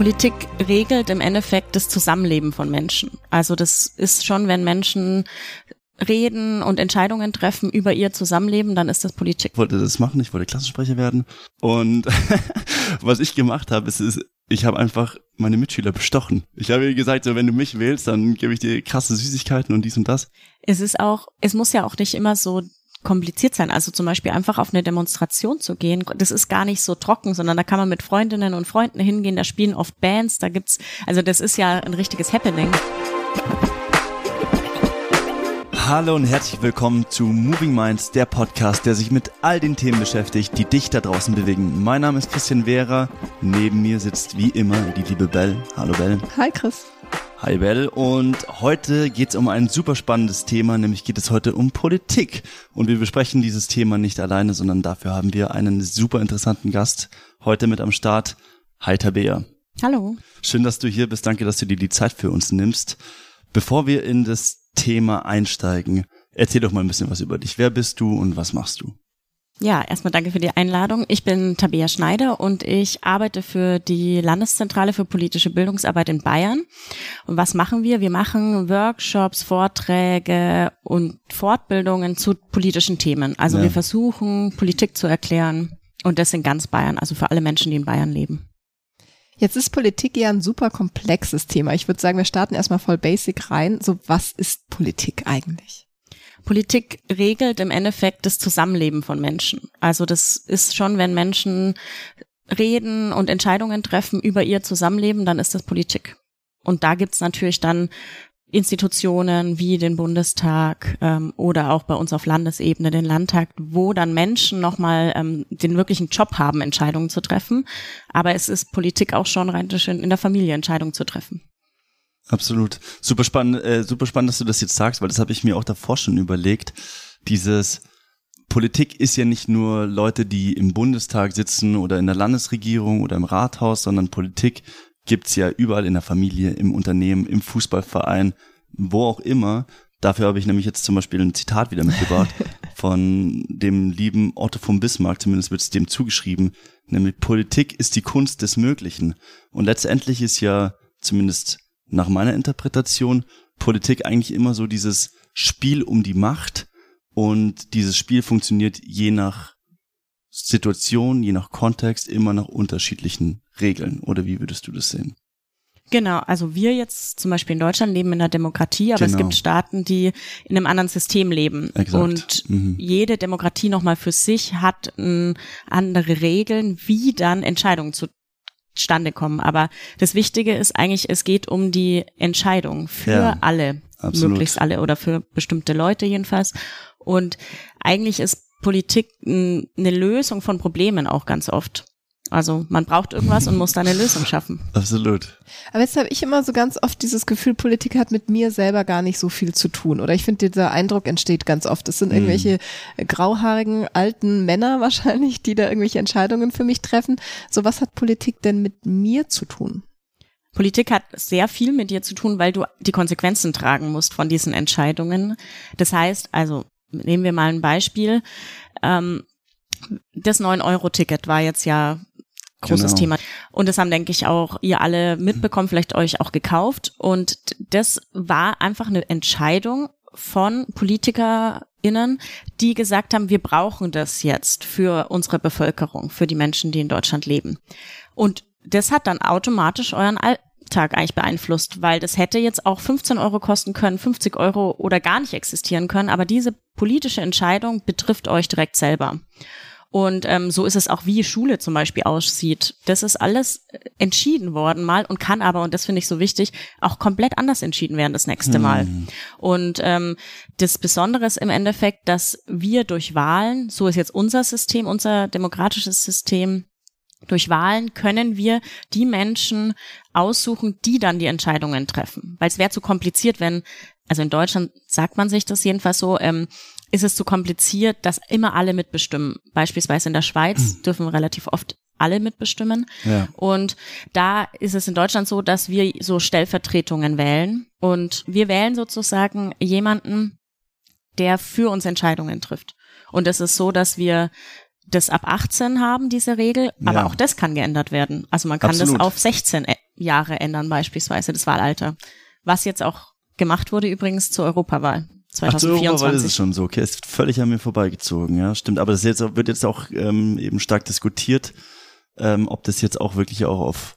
Politik regelt im Endeffekt das Zusammenleben von Menschen. Also das ist schon, wenn Menschen reden und Entscheidungen treffen über ihr Zusammenleben, dann ist das Politik. Ich wollte das machen, ich wollte Klassensprecher werden. Und was ich gemacht habe, ist, ist ich habe einfach meine Mitschüler bestochen. Ich habe ihr gesagt, so wenn du mich wählst, dann gebe ich dir krasse Süßigkeiten und dies und das. Es ist auch, es muss ja auch nicht immer so kompliziert sein. Also zum Beispiel einfach auf eine Demonstration zu gehen, das ist gar nicht so trocken, sondern da kann man mit Freundinnen und Freunden hingehen, da spielen oft Bands, da gibt's, also das ist ja ein richtiges Happening. Hallo und herzlich willkommen zu Moving Minds, der Podcast, der sich mit all den Themen beschäftigt, die dich da draußen bewegen. Mein Name ist Christian Wehrer, neben mir sitzt wie immer die liebe Bell. Hallo Bell. Hi Chris. Hi Bell und heute geht es um ein super spannendes Thema, nämlich geht es heute um Politik. Und wir besprechen dieses Thema nicht alleine, sondern dafür haben wir einen super interessanten Gast heute mit am Start. Hi Tabea. Hallo. Schön, dass du hier bist. Danke, dass du dir die Zeit für uns nimmst. Bevor wir in das Thema einsteigen, erzähl doch mal ein bisschen was über dich. Wer bist du und was machst du? Ja, erstmal danke für die Einladung. Ich bin Tabea Schneider und ich arbeite für die Landeszentrale für politische Bildungsarbeit in Bayern. Und was machen wir? Wir machen Workshops, Vorträge und Fortbildungen zu politischen Themen. Also ja. wir versuchen, Politik zu erklären und das in ganz Bayern, also für alle Menschen, die in Bayern leben. Jetzt ist Politik ja ein super komplexes Thema. Ich würde sagen, wir starten erstmal voll basic rein. So, was ist Politik eigentlich? Politik regelt im Endeffekt das Zusammenleben von Menschen. Also das ist schon, wenn Menschen reden und Entscheidungen treffen über ihr Zusammenleben, dann ist das Politik. Und da gibt's natürlich dann Institutionen wie den Bundestag ähm, oder auch bei uns auf Landesebene den Landtag, wo dann Menschen nochmal ähm, den wirklichen Job haben, Entscheidungen zu treffen. Aber es ist Politik auch schon rein in der Familie Entscheidungen zu treffen. Absolut. Super spannend, äh, super spannend, dass du das jetzt sagst, weil das habe ich mir auch davor schon überlegt. Dieses Politik ist ja nicht nur Leute, die im Bundestag sitzen oder in der Landesregierung oder im Rathaus, sondern Politik gibt's ja überall in der Familie, im Unternehmen, im Fußballverein, wo auch immer. Dafür habe ich nämlich jetzt zum Beispiel ein Zitat wieder mitgebracht von dem lieben Otto von Bismarck, zumindest wird es dem zugeschrieben, nämlich Politik ist die Kunst des Möglichen. Und letztendlich ist ja zumindest nach meiner Interpretation Politik eigentlich immer so dieses Spiel um die Macht und dieses Spiel funktioniert je nach Situation, je nach Kontext immer nach unterschiedlichen Regeln. Oder wie würdest du das sehen? Genau, also wir jetzt zum Beispiel in Deutschland leben in einer Demokratie, aber genau. es gibt Staaten, die in einem anderen System leben. Exakt. Und mhm. jede Demokratie nochmal für sich hat äh, andere Regeln, wie dann Entscheidungen zu zustande kommen. Aber das Wichtige ist eigentlich, es geht um die Entscheidung für ja, alle, absolut. möglichst alle oder für bestimmte Leute jedenfalls. Und eigentlich ist Politik eine Lösung von Problemen auch ganz oft. Also man braucht irgendwas und muss da eine Lösung schaffen. Absolut. Aber jetzt habe ich immer so ganz oft dieses Gefühl, Politik hat mit mir selber gar nicht so viel zu tun. Oder ich finde, dieser Eindruck entsteht ganz oft. Es sind irgendwelche mm. grauhaarigen alten Männer wahrscheinlich, die da irgendwelche Entscheidungen für mich treffen. So was hat Politik denn mit mir zu tun? Politik hat sehr viel mit dir zu tun, weil du die Konsequenzen tragen musst von diesen Entscheidungen. Das heißt, also nehmen wir mal ein Beispiel. Ähm, das 9-Euro-Ticket war jetzt ja großes genau. Thema. Und das haben, denke ich, auch ihr alle mitbekommen, vielleicht euch auch gekauft. Und das war einfach eine Entscheidung von PolitikerInnen, die gesagt haben, wir brauchen das jetzt für unsere Bevölkerung, für die Menschen, die in Deutschland leben. Und das hat dann automatisch euren Alltag eigentlich beeinflusst, weil das hätte jetzt auch 15 Euro kosten können, 50 Euro oder gar nicht existieren können, aber diese politische Entscheidung betrifft euch direkt selber. Und ähm, so ist es auch, wie Schule zum Beispiel aussieht. Das ist alles äh, entschieden worden mal und kann aber, und das finde ich so wichtig, auch komplett anders entschieden werden das nächste Mal. Hm. Und ähm, das Besondere ist im Endeffekt, dass wir durch Wahlen, so ist jetzt unser System, unser demokratisches System, durch Wahlen können wir die Menschen aussuchen, die dann die Entscheidungen treffen. Weil es wäre zu kompliziert, wenn, also in Deutschland sagt man sich das jedenfalls so, ähm, ist es zu kompliziert, dass immer alle mitbestimmen. Beispielsweise in der Schweiz mhm. dürfen relativ oft alle mitbestimmen. Ja. Und da ist es in Deutschland so, dass wir so Stellvertretungen wählen. Und wir wählen sozusagen jemanden, der für uns Entscheidungen trifft. Und es ist so, dass wir das ab 18 haben, diese Regel, aber ja. auch das kann geändert werden. Also man kann Absolut. das auf 16 Jahre ändern, beispielsweise das Wahlalter. Was jetzt auch gemacht wurde übrigens zur Europawahl. 2024. Ach, zur Europawahl ist es schon so. Okay, ist völlig an mir vorbeigezogen, ja, stimmt. Aber das jetzt, wird jetzt auch ähm, eben stark diskutiert, ähm, ob das jetzt auch wirklich auch auf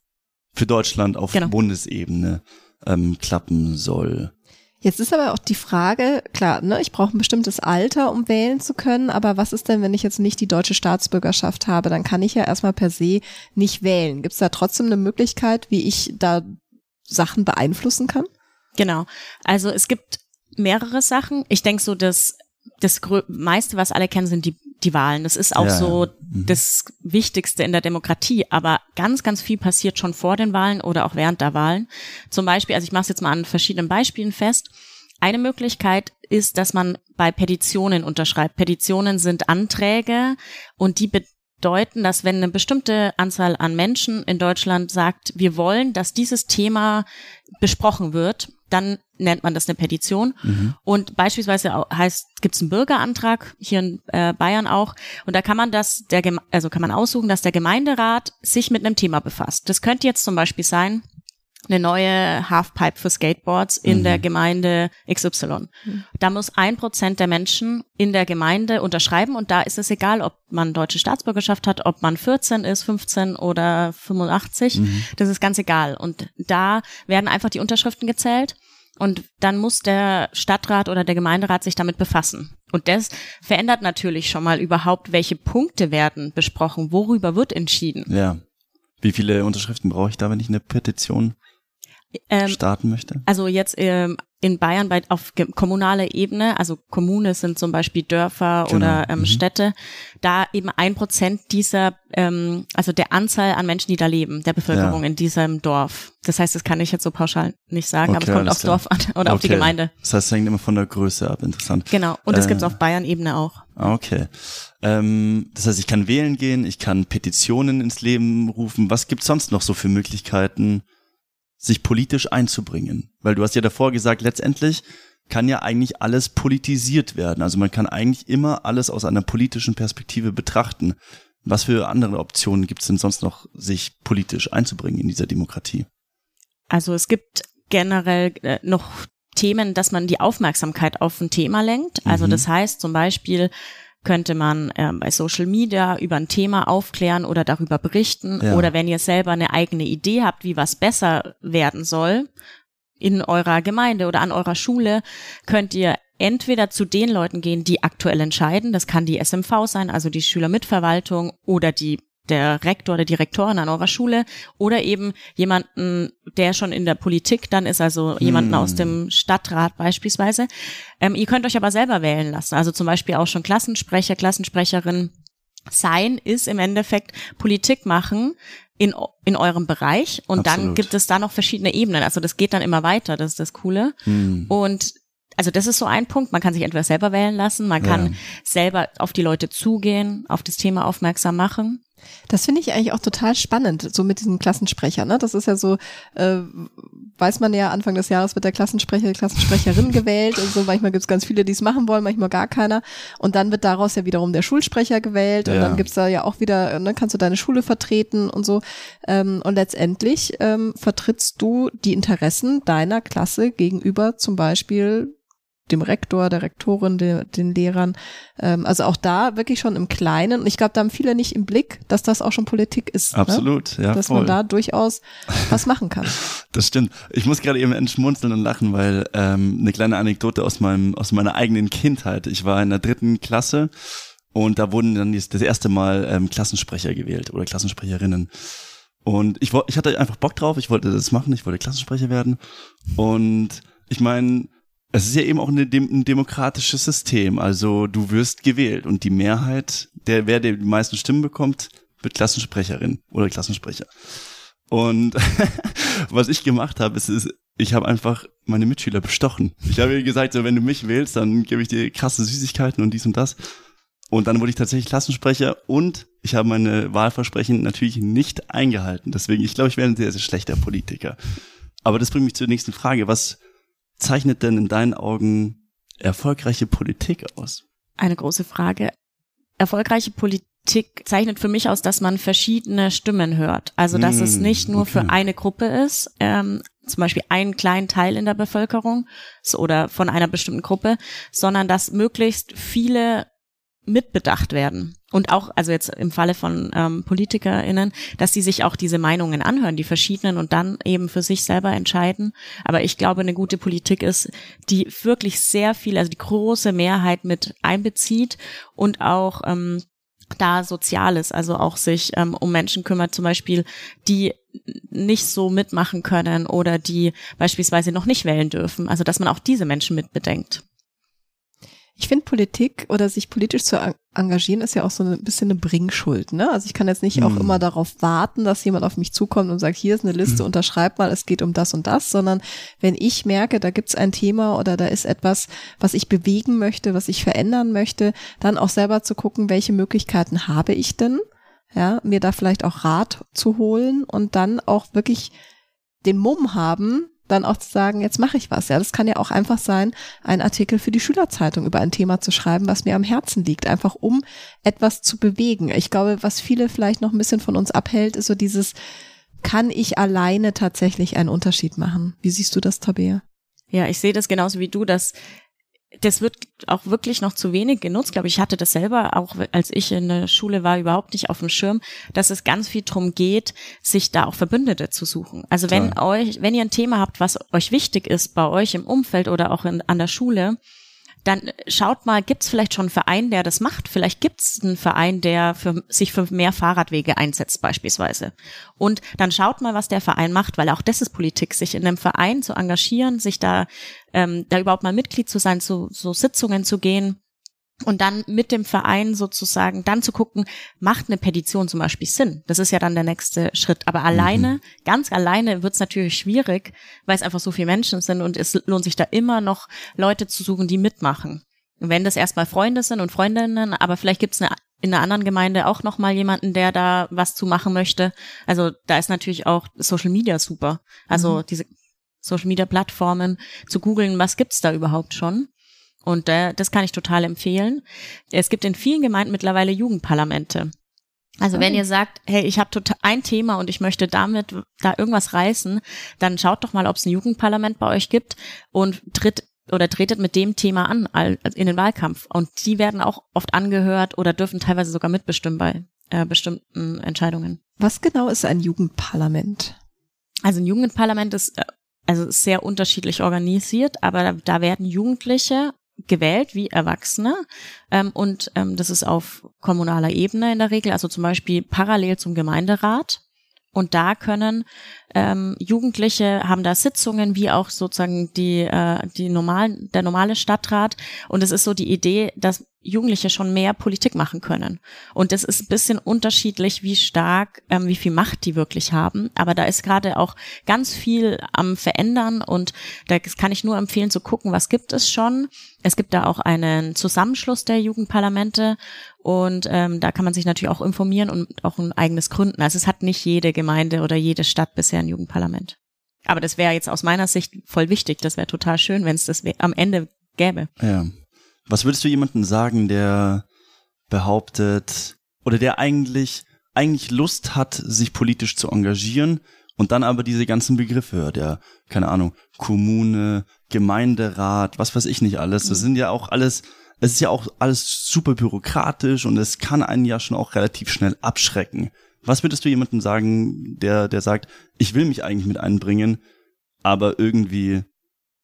für Deutschland auf genau. Bundesebene ähm, klappen soll. Jetzt ist aber auch die Frage, klar, ne, ich brauche ein bestimmtes Alter, um wählen zu können, aber was ist denn, wenn ich jetzt nicht die deutsche Staatsbürgerschaft habe? Dann kann ich ja erstmal per se nicht wählen. Gibt es da trotzdem eine Möglichkeit, wie ich da Sachen beeinflussen kann? Genau. Also es gibt mehrere Sachen. Ich denke so, dass das meiste, was alle kennen, sind die, die Wahlen. Das ist auch ja, so mhm. das Wichtigste in der Demokratie. Aber ganz, ganz viel passiert schon vor den Wahlen oder auch während der Wahlen. Zum Beispiel, also ich mache es jetzt mal an verschiedenen Beispielen fest. Eine Möglichkeit ist, dass man bei Petitionen unterschreibt. Petitionen sind Anträge und die bedeuten, dass wenn eine bestimmte Anzahl an Menschen in Deutschland sagt, wir wollen, dass dieses Thema besprochen wird, dann nennt man das eine Petition. Mhm. Und beispielsweise heißt, gibt es einen Bürgerantrag, hier in äh, Bayern auch, und da kann man das, der, also kann man aussuchen, dass der Gemeinderat sich mit einem Thema befasst. Das könnte jetzt zum Beispiel sein, eine neue Halfpipe für Skateboards in mhm. der Gemeinde XY. Mhm. Da muss ein Prozent der Menschen in der Gemeinde unterschreiben und da ist es egal, ob man deutsche Staatsbürgerschaft hat, ob man 14 ist, 15 oder 85. Mhm. Das ist ganz egal. Und da werden einfach die Unterschriften gezählt und dann muss der Stadtrat oder der Gemeinderat sich damit befassen. Und das verändert natürlich schon mal überhaupt, welche Punkte werden besprochen, worüber wird entschieden. Ja. Wie viele Unterschriften brauche ich da, wenn ich eine Petition ähm, starten möchte? Also jetzt ähm, in Bayern bei, auf kommunaler Ebene, also Kommune sind zum Beispiel Dörfer genau. oder ähm, mhm. Städte, da eben ein Prozent dieser, ähm, also der Anzahl an Menschen, die da leben, der Bevölkerung ja. in diesem Dorf. Das heißt, das kann ich jetzt so pauschal nicht sagen, okay, aber es kommt aufs Dorf an oder okay. auf die Gemeinde. Das heißt, es hängt immer von der Größe ab, interessant. Genau, und das äh, gibt's auf Bayern-Ebene auch. Okay. Ähm, das heißt, ich kann wählen gehen, ich kann Petitionen ins Leben rufen. Was gibt's sonst noch so für Möglichkeiten? Sich politisch einzubringen. Weil du hast ja davor gesagt, letztendlich kann ja eigentlich alles politisiert werden. Also man kann eigentlich immer alles aus einer politischen Perspektive betrachten. Was für andere Optionen gibt es denn sonst noch, sich politisch einzubringen in dieser Demokratie? Also es gibt generell äh, noch Themen, dass man die Aufmerksamkeit auf ein Thema lenkt. Also mhm. das heißt zum Beispiel, könnte man ähm, bei Social Media über ein Thema aufklären oder darüber berichten. Ja. Oder wenn ihr selber eine eigene Idee habt, wie was besser werden soll in eurer Gemeinde oder an eurer Schule, könnt ihr entweder zu den Leuten gehen, die aktuell entscheiden. Das kann die SMV sein, also die Schülermitverwaltung oder die der Rektor oder Direktorin an eurer Schule oder eben jemanden, der schon in der Politik dann ist, also jemanden hm. aus dem Stadtrat beispielsweise. Ähm, ihr könnt euch aber selber wählen lassen, also zum Beispiel auch schon Klassensprecher, Klassensprecherin sein ist im Endeffekt Politik machen in, in eurem Bereich und Absolut. dann gibt es da noch verschiedene Ebenen. Also das geht dann immer weiter, das ist das Coole. Hm. Und also das ist so ein Punkt. Man kann sich entweder selber wählen lassen, man kann ja. selber auf die Leute zugehen, auf das Thema aufmerksam machen. Das finde ich eigentlich auch total spannend, so mit diesem Klassensprecher. Ne? Das ist ja so, äh, weiß man ja, Anfang des Jahres wird der Klassensprecher, die Klassensprecherin gewählt. Und so manchmal gibt es ganz viele, die es machen wollen, manchmal gar keiner. Und dann wird daraus ja wiederum der Schulsprecher gewählt. Und ja. dann gibt's da ja auch wieder, ne, kannst du deine Schule vertreten und so. Ähm, und letztendlich ähm, vertrittst du die Interessen deiner Klasse gegenüber zum Beispiel dem Rektor, der Rektorin, de, den Lehrern. Ähm, also auch da wirklich schon im Kleinen. Und ich glaube, da haben viele nicht im Blick, dass das auch schon Politik ist. Ne? Absolut, ne? ja. Dass voll. man da durchaus was machen kann. Das stimmt. Ich muss gerade eben entschmunzeln und lachen, weil ähm, eine kleine Anekdote aus meinem aus meiner eigenen Kindheit. Ich war in der dritten Klasse und da wurden dann das erste Mal ähm, Klassensprecher gewählt oder Klassensprecherinnen. Und ich, ich hatte einfach Bock drauf, ich wollte das machen, ich wollte Klassensprecher werden. Und ich meine, es ist ja eben auch eine, ein demokratisches System. Also du wirst gewählt und die Mehrheit, der wer die meisten Stimmen bekommt, wird Klassensprecherin oder Klassensprecher. Und was ich gemacht habe, ist, ist ich habe einfach meine Mitschüler bestochen. Ich habe ihr gesagt, so wenn du mich wählst, dann gebe ich dir krasse Süßigkeiten und dies und das. Und dann wurde ich tatsächlich Klassensprecher und ich habe meine Wahlversprechen natürlich nicht eingehalten. Deswegen, ich glaube, ich wäre ein sehr, sehr schlechter Politiker. Aber das bringt mich zur nächsten Frage. Was zeichnet denn in deinen Augen erfolgreiche Politik aus? Eine große Frage. Erfolgreiche Politik zeichnet für mich aus, dass man verschiedene Stimmen hört. Also dass mm, es nicht nur okay. für eine Gruppe ist, ähm, zum Beispiel einen kleinen Teil in der Bevölkerung oder von einer bestimmten Gruppe, sondern dass möglichst viele mitbedacht werden. Und auch, also jetzt im Falle von ähm, PolitikerInnen, dass sie sich auch diese Meinungen anhören, die verschiedenen, und dann eben für sich selber entscheiden. Aber ich glaube, eine gute Politik ist, die wirklich sehr viel, also die große Mehrheit mit einbezieht und auch ähm, da Soziales, also auch sich ähm, um Menschen kümmert, zum Beispiel, die nicht so mitmachen können oder die beispielsweise noch nicht wählen dürfen. Also dass man auch diese Menschen mitbedenkt. Ich finde Politik oder sich politisch zu engagieren ist ja auch so ein bisschen eine Bringschuld. Ne? Also ich kann jetzt nicht hm. auch immer darauf warten, dass jemand auf mich zukommt und sagt, hier ist eine Liste, hm. unterschreib mal, es geht um das und das, sondern wenn ich merke, da gibt's ein Thema oder da ist etwas, was ich bewegen möchte, was ich verändern möchte, dann auch selber zu gucken, welche Möglichkeiten habe ich denn, ja, mir da vielleicht auch Rat zu holen und dann auch wirklich den Mumm haben, dann auch zu sagen, jetzt mache ich was. Ja, das kann ja auch einfach sein, einen Artikel für die Schülerzeitung über ein Thema zu schreiben, was mir am Herzen liegt, einfach um etwas zu bewegen. Ich glaube, was viele vielleicht noch ein bisschen von uns abhält, ist so dieses, kann ich alleine tatsächlich einen Unterschied machen? Wie siehst du das, Tabea? Ja, ich sehe das genauso wie du, dass das wird auch wirklich noch zu wenig genutzt. Glaube ich, hatte das selber auch, als ich in der Schule war, überhaupt nicht auf dem Schirm, dass es ganz viel drum geht, sich da auch Verbündete zu suchen. Also wenn Klar. euch, wenn ihr ein Thema habt, was euch wichtig ist bei euch im Umfeld oder auch in, an der Schule, dann schaut mal, gibt's vielleicht schon einen Verein, der das macht? Vielleicht gibt's einen Verein, der für, sich für mehr Fahrradwege einsetzt beispielsweise. Und dann schaut mal, was der Verein macht, weil auch das ist Politik, sich in einem Verein zu engagieren, sich da, ähm, da überhaupt mal Mitglied zu sein, zu so Sitzungen zu gehen und dann mit dem Verein sozusagen dann zu gucken, macht eine Petition zum Beispiel Sinn? Das ist ja dann der nächste Schritt. Aber alleine, mhm. ganz alleine wird es natürlich schwierig, weil es einfach so viele Menschen sind und es lohnt sich da immer noch Leute zu suchen, die mitmachen. Und wenn das erstmal Freunde sind und Freundinnen, aber vielleicht gibt es in einer anderen Gemeinde auch noch mal jemanden, der da was zu machen möchte. Also da ist natürlich auch Social Media super. Also mhm. diese Social Media Plattformen zu googeln, was gibt's da überhaupt schon? Und äh, das kann ich total empfehlen. Es gibt in vielen Gemeinden mittlerweile Jugendparlamente. Also okay. wenn ihr sagt, hey, ich habe total ein Thema und ich möchte damit da irgendwas reißen, dann schaut doch mal, ob es ein Jugendparlament bei euch gibt und tritt oder tretet mit dem Thema an in den Wahlkampf. Und die werden auch oft angehört oder dürfen teilweise sogar mitbestimmen bei äh, bestimmten Entscheidungen. Was genau ist ein Jugendparlament? Also ein Jugendparlament ist äh, also sehr unterschiedlich organisiert, aber da, da werden Jugendliche gewählt wie Erwachsene ähm, und ähm, das ist auf kommunaler Ebene in der Regel, also zum Beispiel parallel zum Gemeinderat. Und da können ähm, Jugendliche haben da Sitzungen, wie auch sozusagen die äh, die normalen der normale Stadtrat. Und es ist so die Idee, dass Jugendliche schon mehr Politik machen können. Und das ist ein bisschen unterschiedlich, wie stark, ähm, wie viel Macht die wirklich haben. Aber da ist gerade auch ganz viel am Verändern und da kann ich nur empfehlen zu gucken, was gibt es schon. Es gibt da auch einen Zusammenschluss der Jugendparlamente und ähm, da kann man sich natürlich auch informieren und auch ein eigenes gründen. Also es hat nicht jede Gemeinde oder jede Stadt bisher ein Jugendparlament. Aber das wäre jetzt aus meiner Sicht voll wichtig. Das wäre total schön, wenn es das am Ende gäbe. Ja. Was würdest du jemandem sagen, der behauptet oder der eigentlich eigentlich Lust hat, sich politisch zu engagieren und dann aber diese ganzen Begriffe hört, ja, keine Ahnung, Kommune, Gemeinderat, was weiß ich nicht alles. Das mhm. sind ja auch alles, es ist ja auch alles super bürokratisch und es kann einen ja schon auch relativ schnell abschrecken. Was würdest du jemandem sagen, der, der sagt, ich will mich eigentlich mit einbringen, aber irgendwie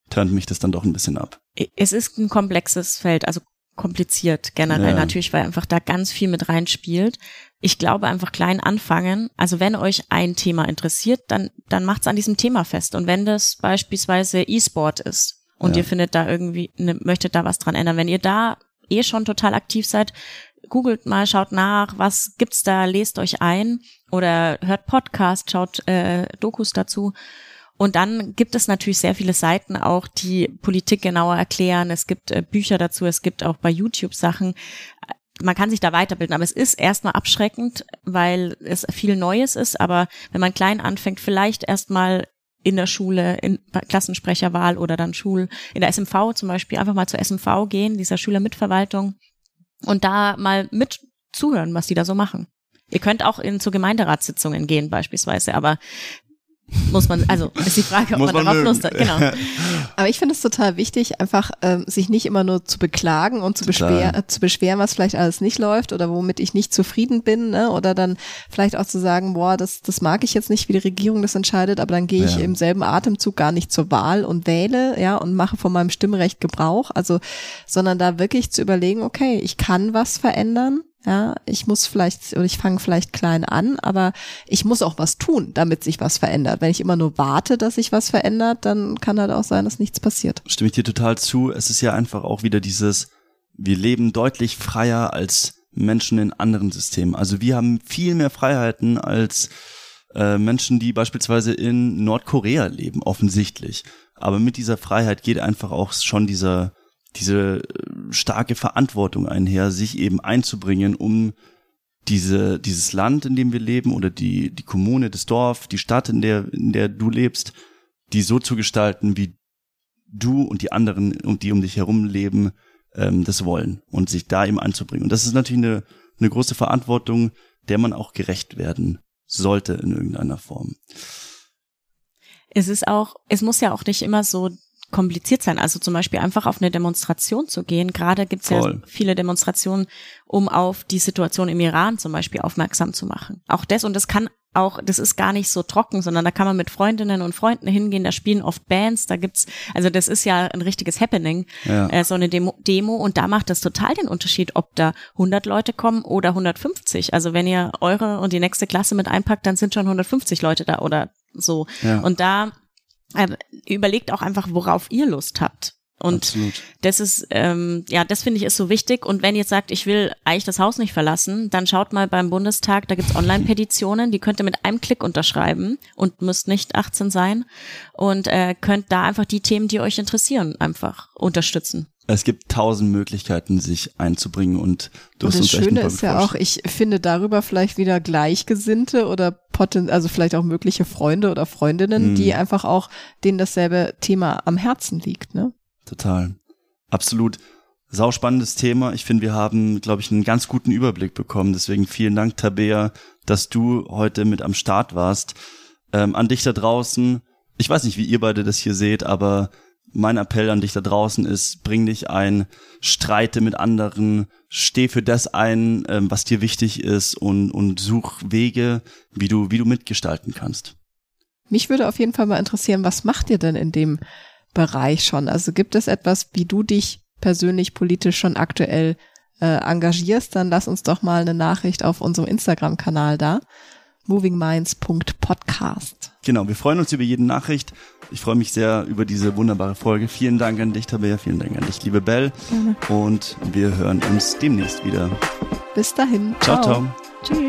turnt mich das dann doch ein bisschen ab. Es ist ein komplexes Feld, also kompliziert generell ja. natürlich, weil einfach da ganz viel mit reinspielt. Ich glaube einfach klein anfangen. Also wenn euch ein Thema interessiert, dann, dann macht's an diesem Thema fest. Und wenn das beispielsweise E-Sport ist und ja. ihr findet da irgendwie, ne, möchtet da was dran ändern, wenn ihr da eh schon total aktiv seid, googelt mal, schaut nach, was gibt's da, lest euch ein oder hört Podcast, schaut äh, Dokus dazu und dann gibt es natürlich sehr viele Seiten auch, die Politik genauer erklären. Es gibt äh, Bücher dazu, es gibt auch bei YouTube Sachen. Man kann sich da weiterbilden, aber es ist erstmal abschreckend, weil es viel Neues ist. Aber wenn man klein anfängt, vielleicht erstmal in der Schule, in Klassensprecherwahl oder dann Schul, in der SMV zum Beispiel, einfach mal zur SMV gehen, dieser Schülermitverwaltung und da mal mit zuhören, was die da so machen. Ihr könnt auch in zu Gemeinderatssitzungen gehen beispielsweise, aber muss man, also ist die Frage, ob man, man darauf mögen. Lust hat. Genau. Aber ich finde es total wichtig, einfach ähm, sich nicht immer nur zu beklagen und zu, beschwer, äh, zu beschweren, was vielleicht alles nicht läuft oder womit ich nicht zufrieden bin, ne? oder dann vielleicht auch zu sagen, boah, das, das mag ich jetzt nicht, wie die Regierung das entscheidet, aber dann gehe ich Ja. im selben Atemzug gar nicht zur Wahl und wähle, ja, und mache von meinem Stimmrecht Gebrauch, also, sondern da wirklich zu überlegen, okay, ich kann was verändern, ja, ich muss vielleicht, oder ich fange vielleicht klein an, aber ich muss auch was tun, damit sich was verändert. Wenn ich immer nur warte, dass sich was verändert, dann kann halt auch sein, dass nichts passiert. Stimme ich dir total zu. Es ist ja einfach auch wieder dieses, wir leben deutlich freier als Menschen in anderen Systemen. Also wir haben viel mehr Freiheiten als äh, Menschen, die beispielsweise in Nordkorea leben, offensichtlich. Aber mit dieser Freiheit geht einfach auch schon dieser, diese äh, starke Verantwortung einher, sich eben einzubringen, um diese, dieses Land, in dem wir leben, oder die, die Kommune, das Dorf, die Stadt, in der, in der du lebst, die so zu gestalten, wie du und die anderen, und die um dich herum leben, ähm, das wollen und sich da eben anzubringen. Und das ist natürlich eine, eine große Verantwortung, der man auch gerecht werden sollte in irgendeiner Form. Es ist auch, es muss ja auch nicht immer so kompliziert sein. Also zum Beispiel einfach auf eine Demonstration zu gehen. Gerade gibt es ja viele Demonstrationen, um auf die Situation im Iran zum Beispiel aufmerksam zu machen. Auch das und das kann auch, das ist gar nicht so trocken, sondern da kann man mit Freundinnen und Freunden hingehen, da spielen oft Bands, da gibt's, also das ist ja ein richtiges Happening, Ja. äh, so eine Demo, Demo und da macht das total den Unterschied, ob da 100 Leute kommen oder 150. Also wenn ihr eure und die nächste Klasse mit einpackt, dann sind schon 150 Leute da oder so. Ja. Und da überlegt auch einfach, worauf ihr Lust habt. Und Absolut. das ist, ähm, ja, das finde ich ist so wichtig. Und wenn ihr jetzt sagt, ich will eigentlich das Haus nicht verlassen, dann schaut mal beim Bundestag, da gibt's Online-Petitionen, die könnt ihr mit einem Klick unterschreiben und müsst nicht 18 sein und äh, könnt da einfach die Themen, die euch interessieren, einfach unterstützen. Es gibt tausend Möglichkeiten, sich einzubringen und du Und hast das uns ein Schöne ist ja auch, ich finde darüber vielleicht wieder Gleichgesinnte oder poten also vielleicht auch mögliche Freunde oder Freundinnen, Mhm. die einfach auch denen dasselbe Thema am Herzen liegt, ne? Total. Absolut. Sauspannendes Thema. Ich finde, wir haben, glaube ich, einen ganz guten Überblick bekommen. Deswegen vielen Dank, Tabea, dass du heute mit am Start warst. Ähm, an dich da draußen. Ich weiß nicht, wie ihr beide das hier seht, aber mein Appell an dich da draußen ist, bring dich ein, streite mit anderen, steh für das ein, ähm, was dir wichtig ist und, und such Wege, wie du, wie du mitgestalten kannst. Mich würde auf jeden Fall mal interessieren, was macht ihr denn in dem Bereich schon? Also gibt es etwas, wie du dich persönlich politisch schon aktuell äh, engagierst? Dann lass uns doch mal eine Nachricht auf unserem Instagram-Kanal da. movingminds.podcast. Genau, wir freuen uns über jede Nachricht. Ich freue mich sehr über diese wunderbare Folge. Vielen Dank an dich, Tabea. Vielen Dank an dich, liebe Bell. Und wir hören uns demnächst wieder. Bis dahin. ciao. ciao.